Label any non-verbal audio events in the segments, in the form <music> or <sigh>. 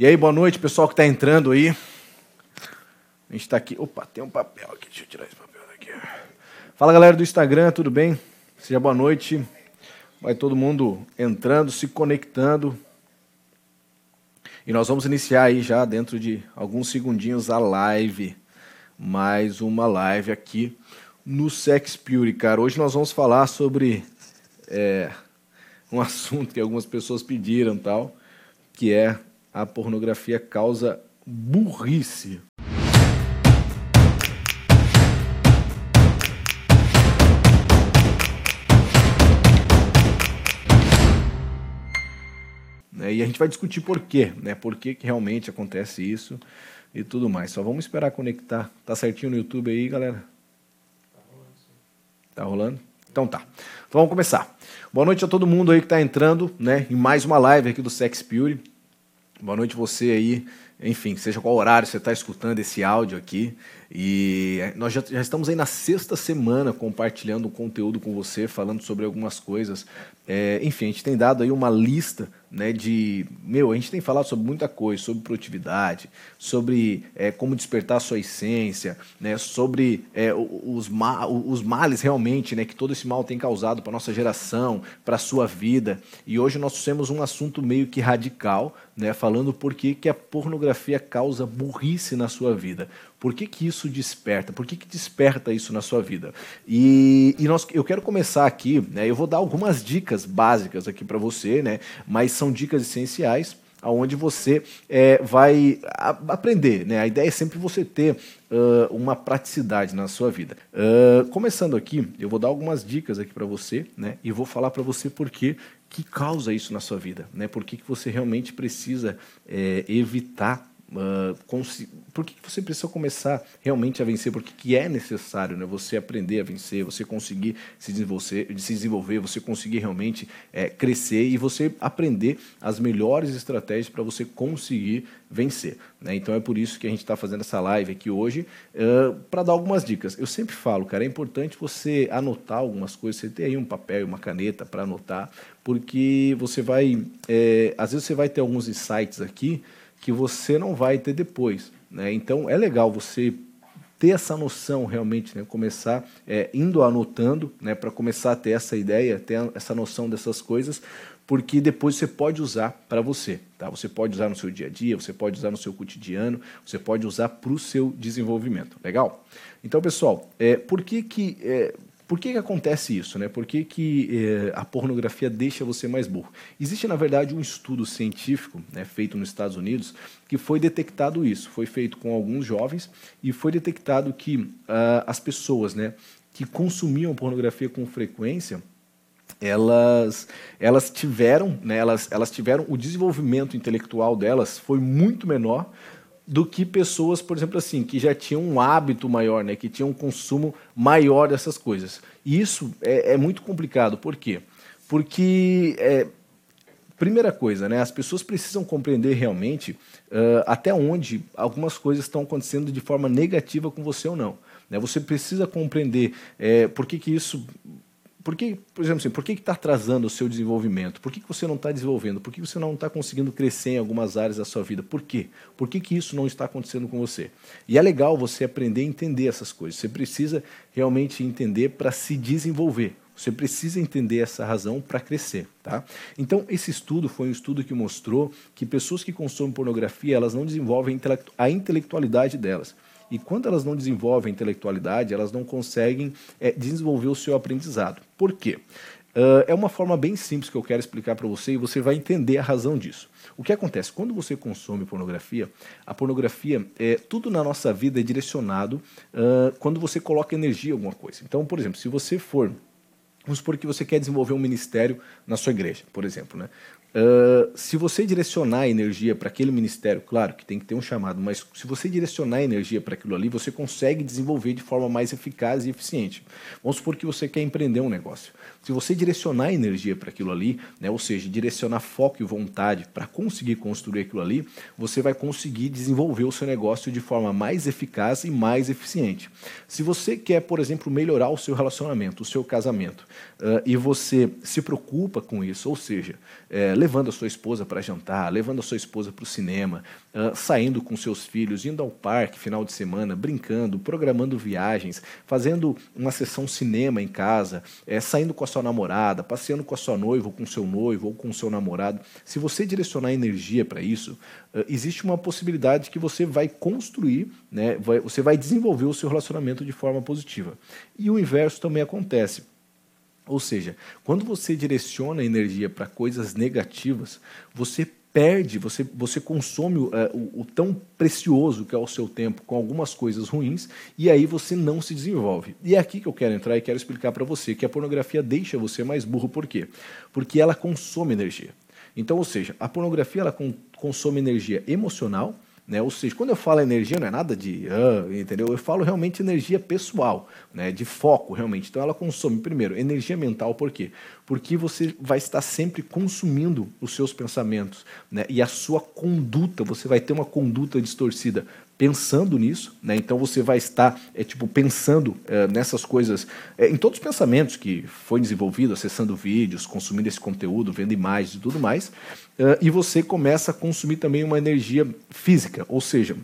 E aí, boa noite, pessoal que está entrando aí. A gente está aqui. Opa, tem um papel aqui. Deixa eu tirar esse papel daqui. Fala, galera do Instagram, tudo bem? Seja boa noite. Vai todo mundo entrando, se conectando. E nós vamos iniciar aí já dentro de alguns segundinhos a live. Mais uma live aqui no Sex Pure, cara. Hoje nós vamos falar sobre é, um assunto que algumas pessoas pediram tal, que é a pornografia causa burrice. Né, e a gente vai discutir por quê, né? Por que, que realmente acontece isso e tudo mais. Só vamos esperar conectar. Tá certinho no YouTube aí, galera? Tá rolando. Tá rolando? Então tá. Então vamos começar. Boa noite a todo mundo aí que está entrando, né? Em mais uma live aqui do Sex Pure. Boa noite você aí, enfim, seja qual horário você está escutando esse áudio aqui. E nós já, já, estamos aí na sexta semana compartilhando conteúdo com você, falando sobre algumas coisas. É, enfim, a gente tem dado aí uma lista né, de. Meu, a gente tem falado sobre muita coisa, sobre produtividade, sobre é, como despertar a sua essência, né, sobre é, os, ma os males realmente né, que todo esse mal tem causado para a nossa geração, para a sua vida. E hoje nós temos um assunto meio que radical, né, falando por que, que a pornografia causa burrice na sua vida. Por que, que isso desperta? Por que, que desperta isso na sua vida? E, e nós, eu quero começar aqui, né, eu vou dar algumas dicas básicas aqui para você, né, mas são dicas essenciais aonde você é, vai aprender. Né? A ideia é sempre você ter uh, uma praticidade na sua vida. Uh, começando aqui, eu vou dar algumas dicas aqui para você né? e vou falar para você por que causa isso na sua vida, né? Por que, que você realmente precisa é, evitar Uh, por que você precisa começar realmente a vencer? Por que é necessário né, você aprender a vencer, você conseguir se desenvolver, se desenvolver você conseguir realmente é, crescer e você aprender as melhores estratégias para você conseguir vencer. Né? Então é por isso que a gente está fazendo essa live aqui hoje, uh, para dar algumas dicas. Eu sempre falo, cara, é importante você anotar algumas coisas, você ter aí um papel e uma caneta para anotar, porque você vai, é, às vezes você vai ter alguns insights aqui que você não vai ter depois. Né? Então é legal você ter essa noção realmente, né? começar é, indo anotando, né? para começar a ter essa ideia, ter essa noção dessas coisas, porque depois você pode usar para você. Tá? Você pode usar no seu dia a dia, você pode usar no seu cotidiano, você pode usar para o seu desenvolvimento. Legal? Então, pessoal, é, por que, que é, por que, que acontece isso? Né? Por que, que eh, a pornografia deixa você mais burro? Existe, na verdade, um estudo científico né, feito nos Estados Unidos que foi detectado isso. Foi feito com alguns jovens e foi detectado que uh, as pessoas né, que consumiam pornografia com frequência elas, elas tiveram, né, elas, elas tiveram o desenvolvimento intelectual delas foi muito menor do que pessoas, por exemplo, assim, que já tinham um hábito maior, né, que tinham um consumo maior dessas coisas. E isso é, é muito complicado. Por quê? Porque, é, primeira coisa, né, as pessoas precisam compreender realmente uh, até onde algumas coisas estão acontecendo de forma negativa com você ou não. Né? Você precisa compreender é, por que, que isso por que, por exemplo, assim, por que está atrasando o seu desenvolvimento? Por que, que você não está desenvolvendo? Por que você não está conseguindo crescer em algumas áreas da sua vida? Por quê? Por que, que isso não está acontecendo com você? E é legal você aprender a entender essas coisas. Você precisa realmente entender para se desenvolver. Você precisa entender essa razão para crescer, tá? Então, esse estudo foi um estudo que mostrou que pessoas que consomem pornografia, elas não desenvolvem a intelectualidade delas. E quando elas não desenvolvem intelectualidade, elas não conseguem é, desenvolver o seu aprendizado. Por quê? Uh, é uma forma bem simples que eu quero explicar para você e você vai entender a razão disso. O que acontece? Quando você consome pornografia, a pornografia, é, tudo na nossa vida é direcionado uh, quando você coloca energia em alguma coisa. Então, por exemplo, se você for Vamos supor que você quer desenvolver um ministério na sua igreja, por exemplo. Né? Uh, se você direcionar a energia para aquele ministério, claro que tem que ter um chamado, mas se você direcionar a energia para aquilo ali, você consegue desenvolver de forma mais eficaz e eficiente. Vamos supor que você quer empreender um negócio. Se você direcionar a energia para aquilo ali, né, ou seja, direcionar foco e vontade para conseguir construir aquilo ali, você vai conseguir desenvolver o seu negócio de forma mais eficaz e mais eficiente. Se você quer, por exemplo, melhorar o seu relacionamento, o seu casamento, uh, e você se preocupa com isso, ou seja, é, levando a sua esposa para jantar, levando a sua esposa para o cinema, uh, saindo com seus filhos, indo ao parque final de semana, brincando, programando viagens, fazendo uma sessão cinema em casa, é, saindo com a sua namorada, passeando com a sua noiva, ou com seu noivo, ou com seu namorado. Se você direcionar energia para isso, uh, existe uma possibilidade que você vai construir, né, vai, você vai desenvolver o seu relacionamento de forma positiva. E o inverso também acontece. Ou seja, quando você direciona a energia para coisas negativas, você perde, você, você consome uh, o, o, tão precioso que é o seu tempo com algumas coisas ruins e aí você não se desenvolve. E é aqui que eu quero entrar e quero explicar para você que a pornografia deixa você mais burro. Por quê? Porque ela consome energia. Então, ou seja, a pornografia ela consome energia emocional, né? Ou seja, quando eu falo energia, não é nada de, ah, entendeu? Eu falo realmente energia pessoal, né? de foco, realmente. Então ela consome, primeiro, energia mental, por quê? Porque você vai estar sempre consumindo os seus pensamentos né? e a sua conduta, você vai ter uma conduta distorcida pensando nisso, né? Então você vai estar é tipo pensando é, nessas coisas, é, em todos os pensamentos que foi desenvolvido, acessando vídeos, consumindo esse conteúdo, vendo imagens e tudo mais, é, e você começa a consumir também uma energia física, ou seja,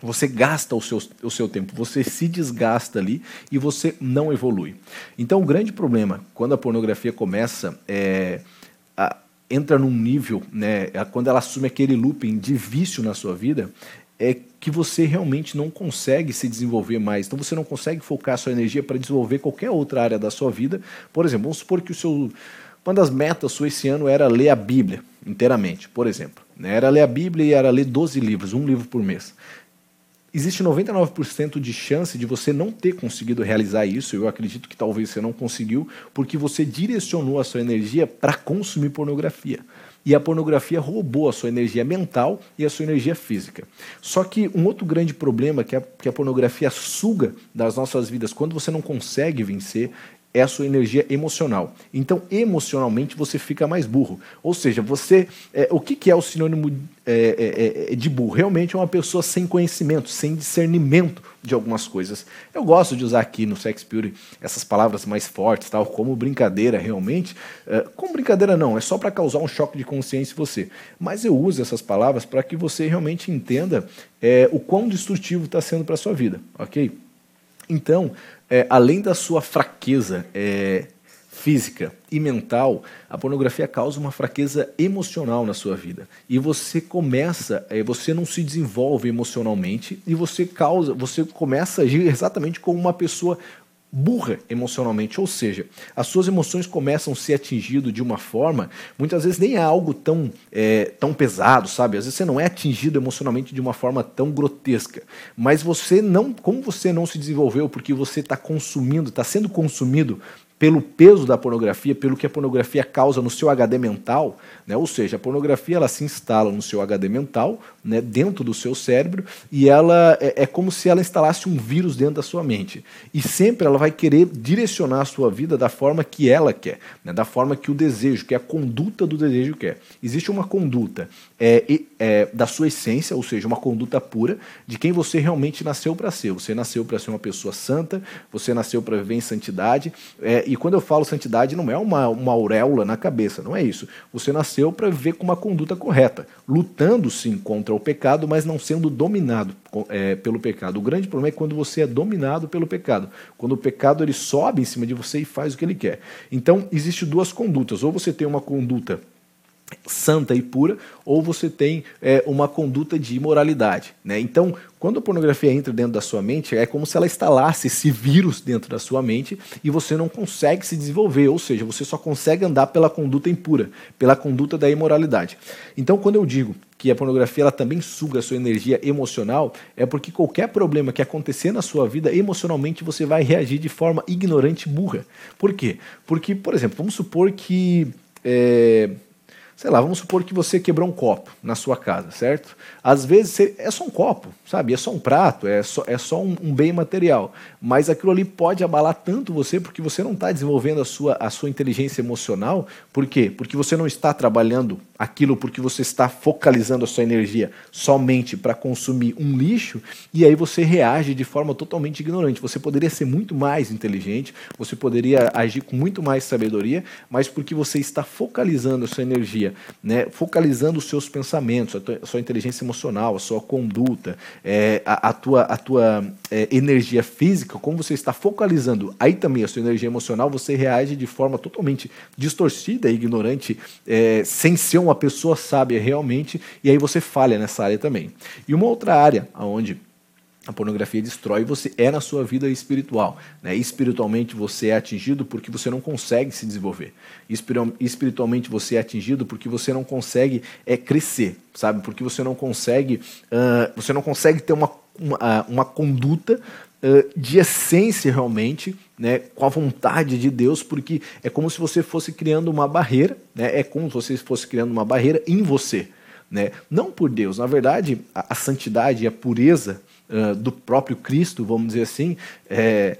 você gasta o seu, o seu tempo, você se desgasta ali e você não evolui. Então, o grande problema quando a pornografia começa é, a, entra num nível, né, quando ela assume aquele looping de vício na sua vida, é que você realmente não consegue se desenvolver mais. Então você não consegue focar sua energia para desenvolver qualquer outra área da sua vida. Por exemplo, vamos supor que o seu uma das metas sua esse ano era ler a Bíblia inteiramente, por exemplo. Né? Era ler a Bíblia e era ler 12 livros, um livro por mês. Existe 99% de chance de você não ter conseguido realizar isso. Eu acredito que talvez você não conseguiu, porque você direcionou a sua energia para consumir pornografia e a pornografia roubou a sua energia mental e a sua energia física. Só que um outro grande problema que a, que a pornografia suga das nossas vidas quando você não consegue vencer é a sua energia emocional. Então, emocionalmente, você fica mais burro. Ou seja, você. É, o que, que é o sinônimo é, é, é, de burro? Realmente é uma pessoa sem conhecimento, sem discernimento de algumas coisas. Eu gosto de usar aqui no Sex Beauty essas palavras mais fortes, tal, como brincadeira realmente. É, como brincadeira não, é só para causar um choque de consciência em você. Mas eu uso essas palavras para que você realmente entenda é, o quão destrutivo está sendo para sua vida, ok? Então, é, além da sua fraqueza é, física e mental, a pornografia causa uma fraqueza emocional na sua vida. E você começa, é, você não se desenvolve emocionalmente e você causa, você começa a agir exatamente como uma pessoa burra emocionalmente, ou seja, as suas emoções começam a ser atingidas de uma forma, muitas vezes nem é algo tão, é, tão pesado, sabe? Às vezes você não é atingido emocionalmente de uma forma tão grotesca, mas você não, como você não se desenvolveu porque você está consumindo, está sendo consumido pelo peso da pornografia, pelo que a pornografia causa no seu HD mental, né? ou seja, a pornografia ela se instala no seu HD mental, né? dentro do seu cérebro, e ela é, é, como se ela instalasse um vírus dentro da sua mente. E sempre ela vai querer direcionar a sua vida da forma que ela quer, né? da forma que o desejo, que a conduta do desejo quer. Existe uma conduta é, é, da sua essência, ou seja, uma conduta pura de quem você realmente nasceu para ser. Você nasceu para ser uma pessoa santa, você nasceu para viver em santidade. É, e quando eu falo santidade, não é uma, uma auréola na cabeça, não é isso. Você nasceu para viver com uma conduta correta, lutando sim contra o pecado, mas não sendo dominado é, pelo pecado. O grande problema é quando você é dominado pelo pecado, quando o pecado ele sobe em cima de você e faz o que ele quer. Então, existem duas condutas. Ou você tem uma conduta santa e pura, ou você tem é, uma conduta de imoralidade. Né? Então, quando a pornografia entra dentro da sua mente, é como se ela instalasse esse vírus dentro da sua mente e você não consegue se desenvolver, ou seja, você só consegue andar pela conduta impura, pela conduta da imoralidade. Então, quando eu digo que a pornografia ela também suga a sua energia emocional, é porque qualquer problema que acontecer na sua vida, emocionalmente você vai reagir de forma ignorante e burra. Por quê? Porque, por exemplo, vamos supor que. É, sei lá, vamos supor que você quebrou um copo na sua casa, certo? Às vezes é só um copo, sabe? É só um prato, é só, é só um, um bem material. Mas aquilo ali pode abalar tanto você porque você não está desenvolvendo a sua, a sua inteligência emocional. Por quê? Porque você não está trabalhando aquilo porque você está focalizando a sua energia somente para consumir um lixo e aí você reage de forma totalmente ignorante. Você poderia ser muito mais inteligente, você poderia agir com muito mais sabedoria, mas porque você está focalizando a sua energia, né, focalizando os seus pensamentos, a, tua, a sua inteligência emocional, a sua conduta, é, a, a, tua, a tua é, energia física, como você está focalizando aí também a sua energia emocional, você reage de forma totalmente distorcida ignorante, é, sem ser uma pessoa sábia realmente, e aí você falha nessa área também. E uma outra área onde a pornografia destrói você é na sua vida espiritual. Né? Espiritualmente você é atingido porque você não consegue se desenvolver. Espiritualmente você é atingido porque você não consegue é, crescer, sabe? Porque você não consegue, uh, você não consegue ter uma, uma, uma conduta uh, de essência realmente, né, com a vontade de Deus, porque é como se você fosse criando uma barreira, né? É como se você fosse criando uma barreira em você. Né? Não por Deus. Na verdade, a, a santidade e a pureza uh, do próprio Cristo, vamos dizer assim, é,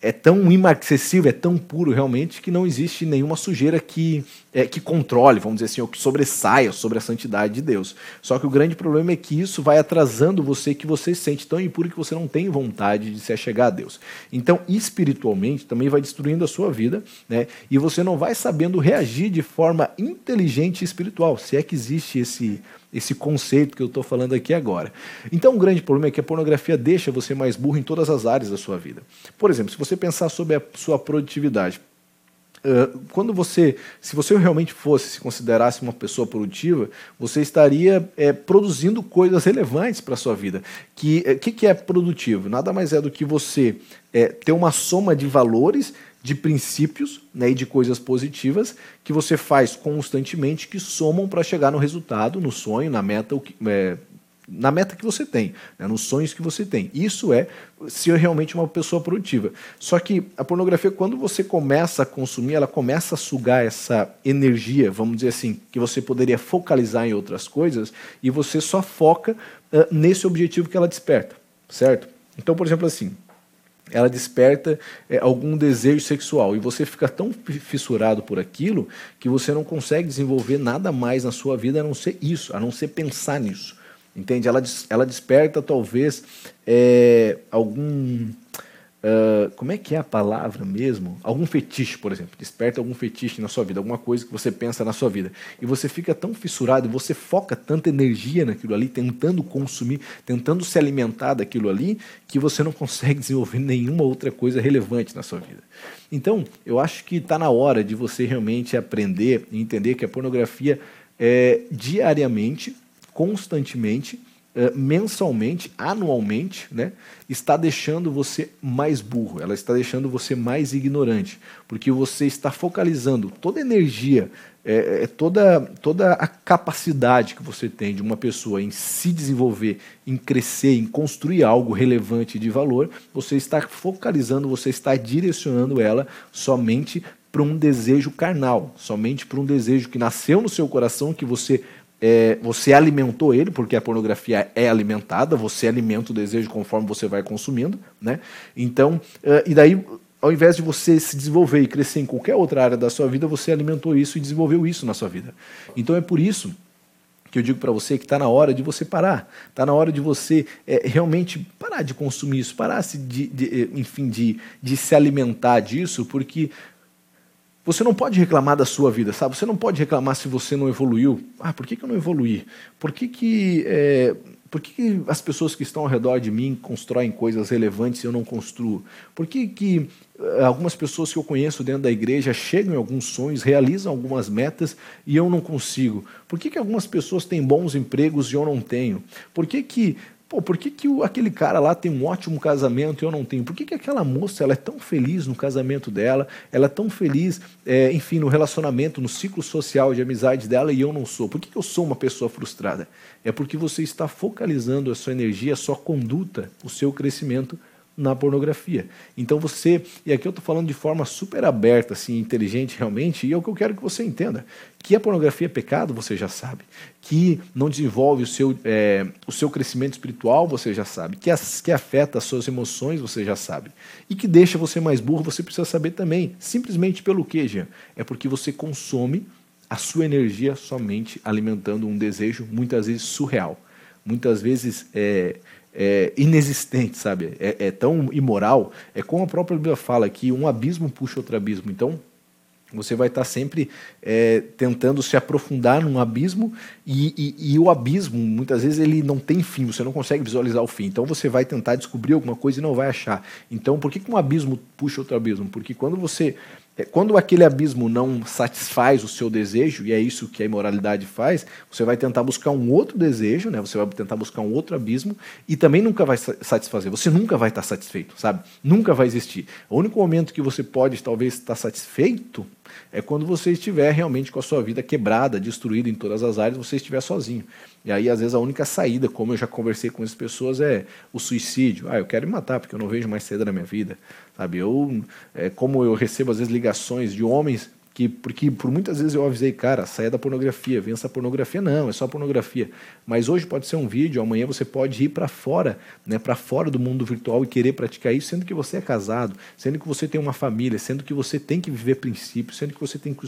é tão inacessível, é tão puro realmente, que não existe nenhuma sujeira que, é, que controle, vamos dizer assim, ou que sobressaia sobre a santidade de Deus. Só que o grande problema é que isso vai atrasando você, que você se sente tão impuro que você não tem vontade de se achegar a Deus. Então, espiritualmente, também vai destruindo a sua vida, né? e você não vai sabendo reagir de forma inteligente e espiritual, se é que existe esse esse conceito que eu estou falando aqui agora. Então, o grande problema é que a pornografia deixa você mais burro em todas as áreas da sua vida. Por exemplo, se você pensar sobre a sua produtividade, quando você, se você realmente fosse, se considerasse uma pessoa produtiva, você estaria é, produzindo coisas relevantes para a sua vida. Que, é, que, que é produtivo? Nada mais é do que você é, ter uma soma de valores de princípios né, e de coisas positivas que você faz constantemente que somam para chegar no resultado, no sonho, na meta, é, na meta que você tem, né, nos sonhos que você tem. Isso é ser realmente uma pessoa produtiva. Só que a pornografia, quando você começa a consumir, ela começa a sugar essa energia, vamos dizer assim, que você poderia focalizar em outras coisas e você só foca uh, nesse objetivo que ela desperta, certo? Então, por exemplo, assim, ela desperta é, algum desejo sexual e você fica tão fissurado por aquilo que você não consegue desenvolver nada mais na sua vida a não ser isso, a não ser pensar nisso. Entende? Ela, ela desperta talvez é, algum Uh, como é que é a palavra mesmo? Algum fetiche, por exemplo. Desperta algum fetiche na sua vida, alguma coisa que você pensa na sua vida. E você fica tão fissurado, você foca tanta energia naquilo ali, tentando consumir, tentando se alimentar daquilo ali, que você não consegue <laughs> desenvolver nenhuma outra coisa relevante na sua vida. Então, eu acho que está na hora de você realmente aprender e entender que a pornografia é diariamente, constantemente, eh, mensalmente, anualmente, né, está deixando você mais burro, ela está deixando você mais ignorante, porque você está focalizando toda a energia, é, é, toda, toda a capacidade que você tem de uma pessoa em se desenvolver, em crescer, em construir algo relevante de valor, você está focalizando, você está direcionando ela somente para um desejo carnal, somente para um desejo que nasceu no seu coração, que você é, você alimentou ele, porque a pornografia é alimentada, você alimenta o desejo conforme você vai consumindo, né? Então, uh, e daí, ao invés de você se desenvolver e crescer em qualquer outra área da sua vida, você alimentou isso e desenvolveu isso na sua vida. Então é por isso que eu digo para você que está na hora de você parar, está na hora de você é, realmente parar de consumir isso, parar de, de, enfim, de, de se alimentar disso, porque você não pode reclamar da sua vida, sabe? Você não pode reclamar se você não evoluiu. Ah, por que, que eu não evoluí? Por que, que, é, por que, que as pessoas que estão ao redor de mim constroem coisas relevantes e eu não construo? Por que, que eh, algumas pessoas que eu conheço dentro da igreja chegam em alguns sonhos, realizam algumas metas e eu não consigo? Por que, que algumas pessoas têm bons empregos e eu não tenho? Por que, que Pô, por que, que o, aquele cara lá tem um ótimo casamento e eu não tenho? Por que, que aquela moça ela é tão feliz no casamento dela, ela é tão feliz, é, enfim, no relacionamento, no ciclo social de amizade dela e eu não sou? Por que, que eu sou uma pessoa frustrada? É porque você está focalizando a sua energia, a sua conduta, o seu crescimento na pornografia. Então você, e aqui eu estou falando de forma super aberta, assim, inteligente realmente, e é o que eu quero que você entenda. Que a pornografia é pecado, você já sabe. Que não desenvolve o seu, é, o seu crescimento espiritual, você já sabe. Que, as, que afeta as suas emoções, você já sabe. E que deixa você mais burro, você precisa saber também. Simplesmente pelo quê, Jean? É porque você consome a sua energia somente alimentando um desejo, muitas vezes surreal. Muitas vezes é, é, inexistente, sabe? É, é, tão imoral. É como a própria Bíblia fala que um abismo puxa outro abismo. Então, você vai estar sempre é, tentando se aprofundar num abismo e, e, e, o abismo, muitas vezes, ele não tem fim, você não consegue visualizar o fim. Então, você vai tentar descobrir alguma coisa e não vai achar. Então, por que, que um abismo puxa outro abismo? Porque quando você quando aquele abismo não satisfaz o seu desejo, e é isso que a imoralidade faz, você vai tentar buscar um outro desejo, né? você vai tentar buscar um outro abismo, e também nunca vai satisfazer. Você nunca vai estar satisfeito, sabe? Nunca vai existir. O único momento que você pode, talvez, estar satisfeito é quando você estiver realmente com a sua vida quebrada, destruída em todas as áreas, você estiver sozinho. E aí, às vezes, a única saída, como eu já conversei com as pessoas, é o suicídio. Ah, eu quero me matar porque eu não vejo mais saída na minha vida. Sabe? Eu, é, como eu recebo às vezes ligações de homens que porque por muitas vezes eu avisei, cara, saia da pornografia, vença a pornografia, não, é só pornografia. Mas hoje pode ser um vídeo, amanhã você pode ir para fora, né, para fora do mundo virtual e querer praticar isso, sendo que você é casado, sendo que você tem uma família, sendo que você tem que viver princípios, sendo que você tem que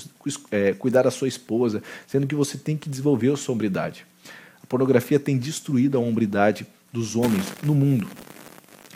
é, cuidar da sua esposa, sendo que você tem que desenvolver a sombridade. A pornografia tem destruído a hombridade dos homens no mundo.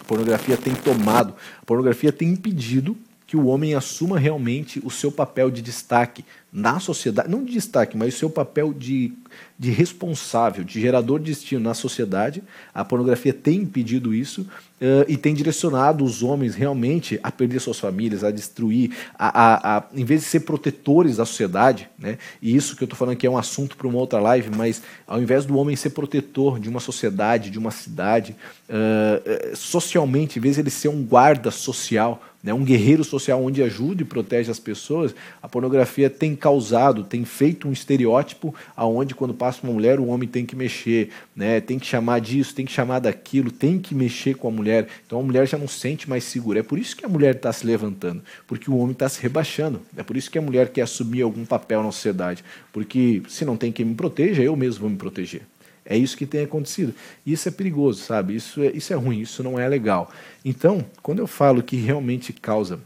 Pornografia tem tomado, a pornografia tem impedido que o homem assuma realmente o seu papel de destaque na sociedade, não de destaque, mas o seu papel de, de responsável, de gerador de destino na sociedade. A pornografia tem impedido isso uh, e tem direcionado os homens realmente a perder suas famílias, a destruir, a, a, a em vez de ser protetores da sociedade, né? e isso que eu estou falando aqui é um assunto para uma outra live, mas ao invés do homem ser protetor de uma sociedade, de uma cidade, uh, socialmente, em vez de ele ser um guarda social, né, um guerreiro social onde ajuda e protege as pessoas, a pornografia tem causado, tem feito um estereótipo aonde quando passa uma mulher o homem tem que mexer, né, tem que chamar disso, tem que chamar daquilo, tem que mexer com a mulher. Então a mulher já não se sente mais segura. É por isso que a mulher está se levantando, porque o homem está se rebaixando. É por isso que a mulher quer assumir algum papel na sociedade, porque se não tem quem me proteja, eu mesmo vou me proteger. É isso que tem acontecido. Isso é perigoso, sabe? Isso é, isso é ruim, isso não é legal. Então, quando eu falo que realmente causa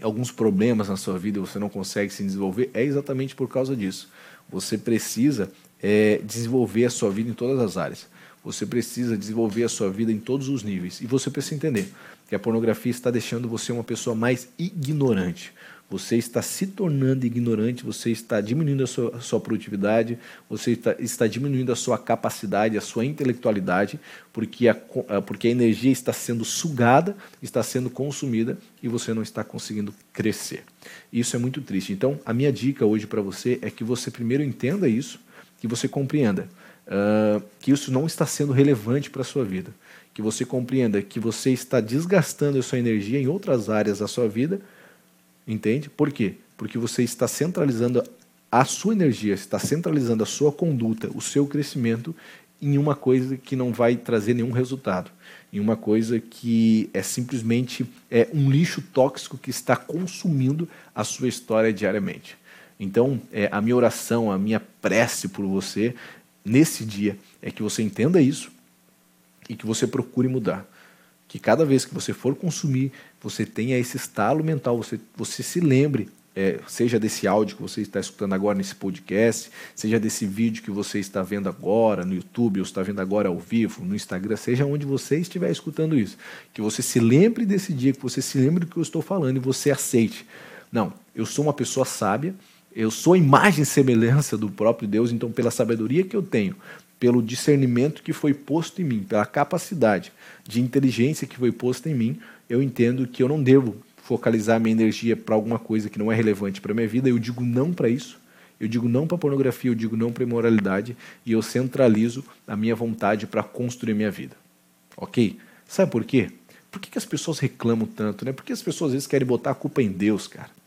alguns problemas na sua vida você não consegue se desenvolver, é exatamente por causa disso. Você precisa é, desenvolver a sua vida em todas as áreas. Você precisa desenvolver a sua vida em todos os níveis. E você precisa entender que a pornografia está deixando você uma pessoa mais ignorante você está se tornando ignorante, você está diminuindo a sua, a sua produtividade, você está, está, diminuindo a sua capacidade, a sua intelectualidade, porque a, porque a energia está sendo sugada, está sendo consumida e você não está conseguindo crescer. Isso é muito triste. Então, a minha dica hoje para você é que você primeiro entenda isso, que você compreenda uh, que isso não está sendo relevante para a sua vida. Que você compreenda que você está desgastando a sua energia em outras áreas da sua vida Entende? Por quê? Porque você está centralizando a sua energia, está centralizando a sua conduta, o seu crescimento em uma coisa que não vai trazer nenhum resultado, em uma coisa que é simplesmente é um lixo tóxico que está consumindo a sua história diariamente. Então, é, a minha oração, a minha prece por você nesse dia é que você entenda isso e que você procure mudar que cada vez que você for consumir, você tenha esse estalo mental, você, você se lembre, é, seja desse áudio que você está escutando agora nesse podcast, seja desse vídeo que você está vendo agora no YouTube, ou está vendo agora ao vivo, no Instagram, seja onde você estiver escutando isso, que você se lembre desse dia, que você se lembre do que eu estou falando e você aceite. Não, eu sou uma pessoa sábia, eu sou imagem e semelhança do próprio Deus, então pela sabedoria que eu tenho, pelo discernimento que foi posto em mim, pela capacidade de inteligência que foi posta em mim, eu entendo que eu não devo focalizar minha energia para alguma coisa que não é relevante para minha vida. Eu digo não para isso. Eu digo não para pornografia, eu digo não para imoralidade e eu centralizo a minha vontade para construir minha vida. Ok? Sabe por quê? Por que, que as pessoas reclamam tanto? Né? Porque as pessoas às vezes querem botar a culpa em Deus, cara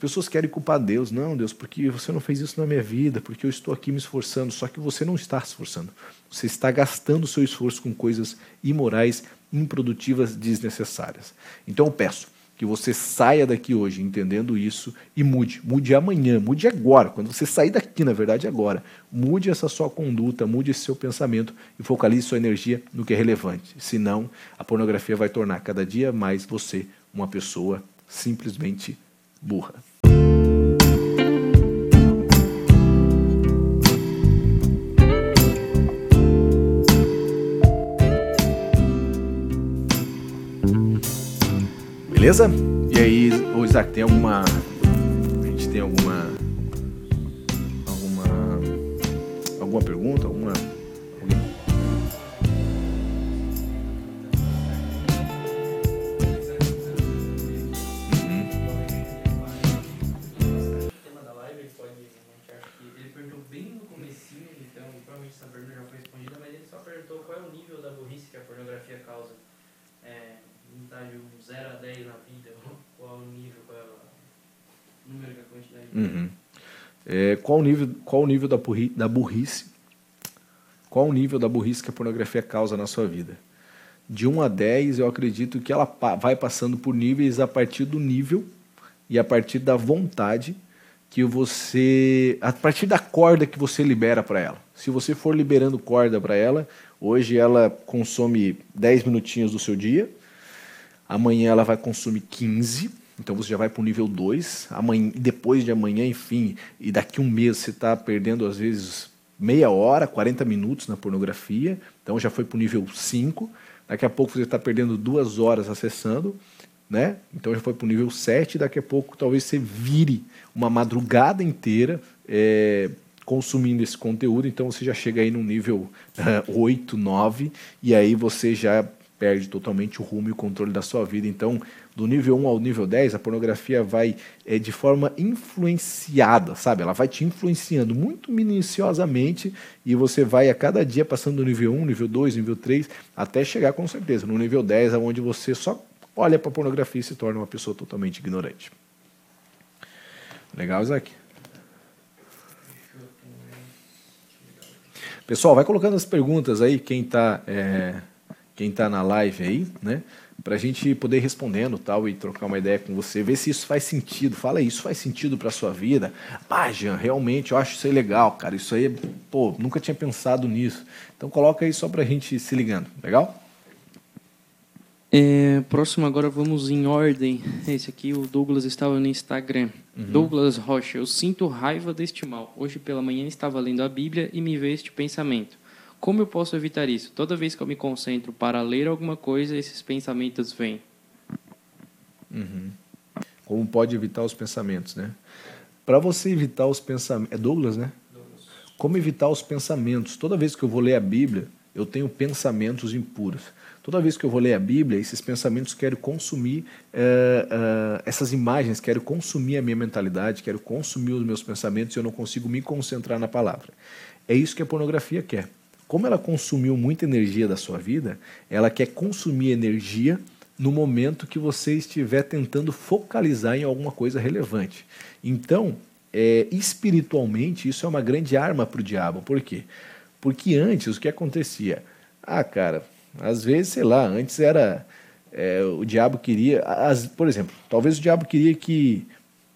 pessoas querem culpar Deus. Não, Deus, porque você não fez isso na minha vida, porque eu estou aqui me esforçando. Só que você não está se esforçando. Você está gastando seu esforço com coisas imorais improdutivas desnecessárias. Então eu peço que você saia daqui hoje entendendo isso e mude. Mude amanhã, mude agora. Quando você sair daqui, na verdade, agora. Mude essa sua conduta, mude esse seu pensamento e focalize sua energia no que é relevante. Senão, a pornografia vai tornar cada dia mais você uma pessoa simplesmente burra. Beleza? E aí, o Isaac, tem alguma. A gente tem alguma. Alguma. Alguma pergunta? Alguma. Uhum. É, qual o nível, qual o nível da, burri, da burrice? Qual o nível da burrice que a pornografia causa na sua vida? De 1 a 10, eu acredito que ela vai passando por níveis a partir do nível e a partir da vontade que você. a partir da corda que você libera para ela. Se você for liberando corda para ela, hoje ela consome 10 minutinhos do seu dia, Amanhã ela vai consumir 15, então você já vai para o nível 2. Amanhã, depois de amanhã, enfim, e daqui um mês você está perdendo às vezes meia hora, 40 minutos na pornografia, então já foi para o nível 5. Daqui a pouco você está perdendo duas horas acessando, né? Então já foi para o nível 7. Daqui a pouco talvez você vire uma madrugada inteira é, consumindo esse conteúdo, então você já chega aí no nível uh, 8, 9, e aí você já perde totalmente o rumo e o controle da sua vida. Então, do nível 1 ao nível 10, a pornografia vai é, de forma influenciada, sabe? Ela vai te influenciando muito minuciosamente e você vai a cada dia passando do nível 1, nível 2, nível 3, até chegar com certeza no nível 10, onde você só olha para a pornografia e se torna uma pessoa totalmente ignorante. Legal, Isaac? Pessoal, vai colocando as perguntas aí, quem está é, quem tá na live aí, né? Para a gente poder ir respondendo tal e trocar uma ideia com você, ver se isso faz sentido. Fala aí, isso faz sentido para sua vida? Ah, Jean, realmente, eu acho isso aí legal, cara. Isso aí, pô, nunca tinha pensado nisso. Então coloca aí só para a gente se ligando, legal? É, próximo agora vamos em ordem. Esse aqui o Douglas estava no Instagram. Douglas Rocha, eu sinto raiva deste mal. Hoje pela manhã estava lendo a Bíblia e me veio este pensamento. Como eu posso evitar isso? Toda vez que eu me concentro para ler alguma coisa, esses pensamentos vêm. Como pode evitar os pensamentos, né? Para você evitar os pensamentos. É Douglas, né? Como evitar os pensamentos? Toda vez que eu vou ler a Bíblia, eu tenho pensamentos impuros. Toda vez que eu vou ler a Bíblia, esses pensamentos querem consumir eh, eh, essas imagens, querem consumir a minha mentalidade, querem consumir os meus pensamentos e eu não consigo me concentrar na palavra. É isso que a pornografia quer. Como ela consumiu muita energia da sua vida, ela quer consumir energia no momento que você estiver tentando focalizar em alguma coisa relevante. Então, é, espiritualmente, isso é uma grande arma para o diabo. Por quê? Porque antes, o que acontecia? Ah, cara, às vezes, sei lá, antes era. é, o diabo queria. As, por exemplo, talvez o diabo queria que,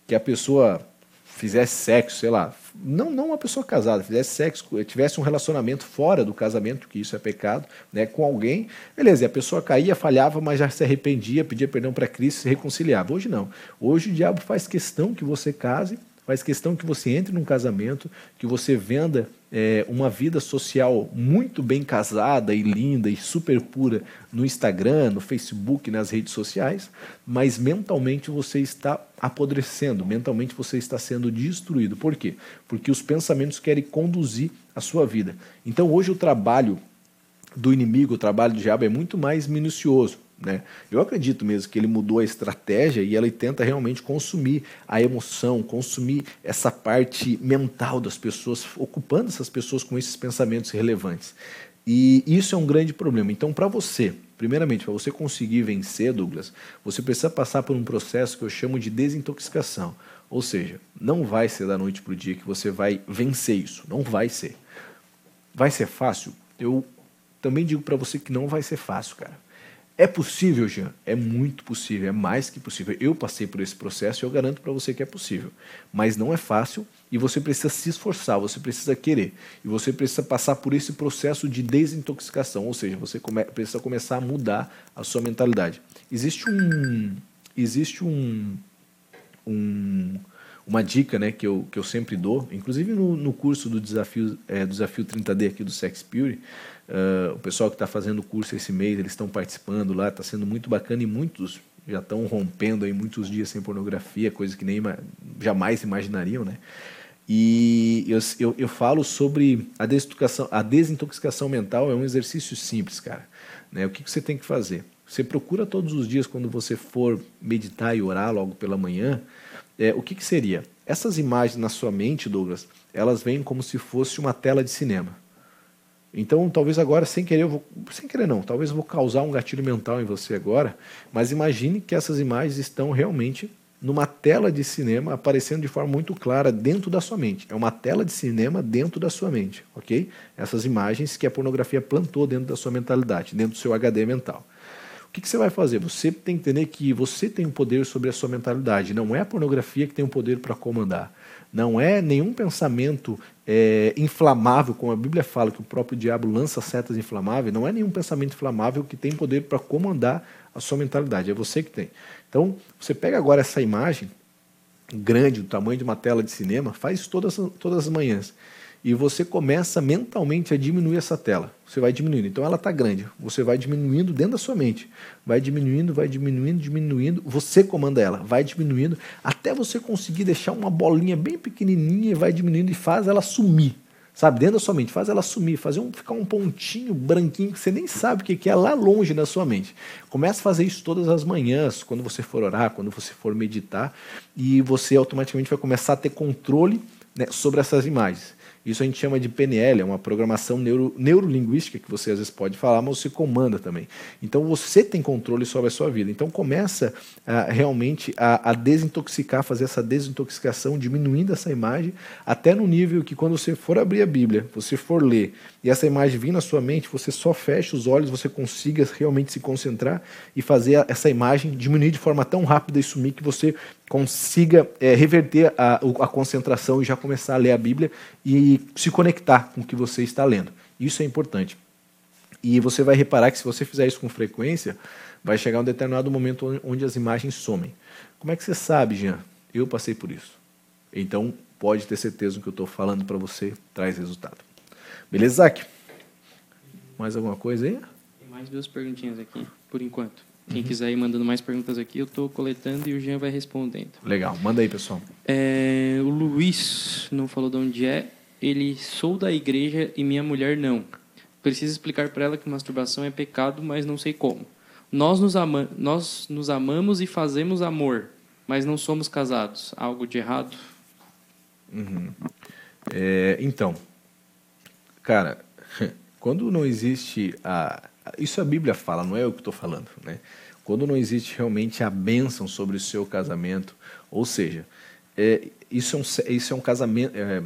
que a pessoa fizesse sexo, sei lá, não, não uma pessoa casada, fizesse sexo, tivesse um relacionamento fora do casamento, que isso é pecado, né, com alguém, beleza, e a pessoa caía, falhava, mas já se arrependia, pedia perdão para Cristo, se reconciliava. Hoje não. Hoje o diabo faz questão que você case, faz questão que você entre num casamento, que você venda é, uma vida social muito bem casada e linda e super pura no Instagram, no Facebook, nas redes sociais, mas mentalmente você está apodrecendo, mentalmente você está sendo destruído. Por quê? Porque os pensamentos querem conduzir a sua vida. Então hoje o trabalho do inimigo, o trabalho do diabo é muito mais minucioso. Né? Eu acredito mesmo que ele mudou a estratégia e ele tenta realmente consumir a emoção, consumir essa parte mental das pessoas, ocupando essas pessoas com esses pensamentos relevantes. E isso é um grande problema. Então, para você, primeiramente, para você conseguir vencer, Douglas, você precisa passar por um processo que eu chamo de desintoxicação. Ou seja, não vai ser da noite para o dia que você vai vencer isso. Não vai ser. Vai ser fácil? Eu também digo para você que não vai ser fácil, cara. É possível, Jean? É muito possível, é mais que possível. Eu passei por esse processo e eu garanto para você que é possível. Mas não é fácil e você precisa se esforçar, você precisa querer. E você precisa passar por esse processo de desintoxicação, ou seja, você come precisa começar a mudar a sua mentalidade. Existe um. Existe um. um uma dica né, que, eu, que eu sempre dou, inclusive no, no curso do desafio, é, desafio 30D aqui do Sex uh, o pessoal que está fazendo o curso esse mês, eles estão participando lá, está sendo muito bacana e muitos já estão rompendo aí muitos dias sem pornografia, coisa que nem jamais imaginariam, né? E eu, eu, eu, falo sobre a desintoxicação, a desintoxicação mental é um exercício simples, cara. Né? O que, que você tem que fazer? Você procura todos os dias, quando você for meditar e orar logo pela manhã, é, o que, que seria? Essas imagens na sua mente, Douglas, elas vêm como se fosse uma tela de cinema. Então, talvez agora, sem querer, eu vou, sem querer não, talvez eu vou causar um gatilho mental em você agora, mas imagine que essas imagens estão realmente numa tela de cinema aparecendo de forma muito clara dentro da sua mente. É uma tela de cinema dentro da sua mente, ok? Essas imagens que a pornografia plantou dentro da sua mentalidade, dentro do seu HD mental que, que você vai fazer? Você tem que entender que você tem um poder sobre a sua mentalidade. Não é a pornografia que tem o um poder para comandar. Não é nenhum pensamento é, inflamável, como a Bíblia fala, que o próprio diabo lança setas inflamáveis. Não é nenhum pensamento inflamável que tem poder para comandar a sua mentalidade. É você que tem. Então, você pega agora essa imagem grande, do tamanho de uma tela de cinema, faz todas, todas as manhãs e você começa mentalmente a diminuir essa tela. Você vai diminuindo. Então ela está grande. Você vai diminuindo dentro da sua mente. Vai diminuindo, vai diminuindo, diminuindo. Você comanda ela. Vai diminuindo até você conseguir deixar uma bolinha bem pequenininha e vai diminuindo e faz ela sumir. Sabe, dentro da sua mente, faz ela sumir, fazer um, ficar um pontinho branquinho que você nem sabe o que é lá longe na sua mente. Comece a fazer isso todas as manhãs, quando você for orar, quando você for meditar, e você automaticamente vai começar a ter controle né, sobre essas imagens. Isso a gente chama de PNL, é uma programação neuro, neurolinguística que você às vezes pode falar, mas você comanda também. Então você tem controle sobre a sua vida. Então começa realmente a, a, desintoxicar, fazer essa desintoxicação, diminuindo essa imagem, até no nível que quando você for abrir a Bíblia, você for ler e essa imagem vir na sua mente, você só fecha os olhos, você consiga realmente se concentrar e fazer essa imagem diminuir de forma tão rápida e sumir que você consiga é, reverter a, a concentração e já começar a ler a Bíblia e se conectar com o que você está lendo. Isso é importante. E você vai reparar que se você fizer isso com frequência, vai chegar um determinado momento onde as imagens somem. Como é que você sabe, Jean? Eu passei por isso. Então, pode ter certeza que eu estou falando para você traz resultado. Beleza, Zac? Mais alguma coisa aí? Tem mais duas perguntinhas aqui, por enquanto. Quem uhum. quiser ir mandando mais perguntas aqui, eu estou coletando e o Jean vai respondendo. Legal, manda aí, pessoal. É, o Luiz não falou de onde é. Ele sou da igreja e minha mulher não. Preciso explicar para ela que masturbação é pecado, mas não sei como. Nós nos, ama nós nos amamos e fazemos amor, mas não somos casados. Algo de errado? Uhum. É, então, cara, <laughs> quando não existe a isso a Bíblia fala, não é eu que estou falando. Né? Quando não existe realmente a bênção sobre o seu casamento, ou seja, é, isso, é um, isso é um casamento. É,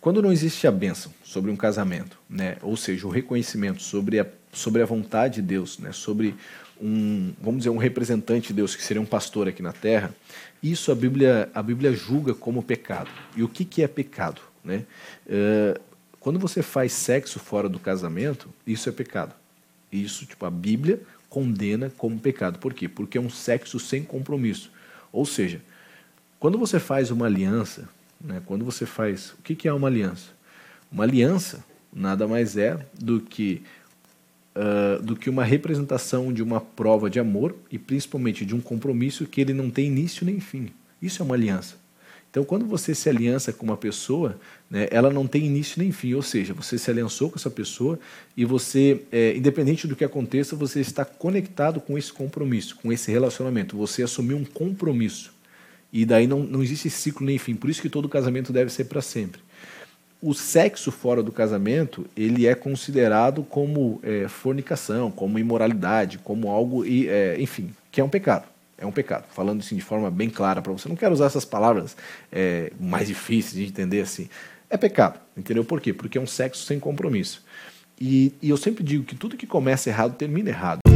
quando não existe a bênção sobre um casamento, né? ou seja, o reconhecimento sobre a, sobre a vontade de Deus, né? sobre um, vamos dizer, um representante de Deus, que seria um pastor aqui na terra, isso a Bíblia, a Bíblia julga como pecado. E o que, que é pecado? Né? Uh, quando você faz sexo fora do casamento, isso é pecado. Isso, tipo, a Bíblia condena como pecado. Por quê? Porque é um sexo sem compromisso. Ou seja, quando você faz uma aliança, né, quando você faz. O que, que é uma aliança? Uma aliança nada mais é do que, uh, do que uma representação de uma prova de amor e principalmente de um compromisso que ele não tem início nem fim. Isso é uma aliança. Então, quando você se aliança com uma pessoa, né, ela não tem início nem fim, ou seja, você se aliançou com essa pessoa e você, é, independente do que aconteça, você está conectado com esse compromisso, com esse relacionamento. Você assumiu um compromisso. E daí não, não existe ciclo nem fim. Por isso que todo casamento deve ser para sempre. O sexo fora do casamento, ele é considerado como é, fornicação, como imoralidade, como algo, é, enfim, que é um pecado. É um pecado. Falando assim de forma bem clara para você. Não quero usar essas palavras é, mais difíceis de entender assim. É pecado. Entendeu por quê? Porque é um sexo sem compromisso. E, e eu sempre digo que tudo que começa errado termina errado.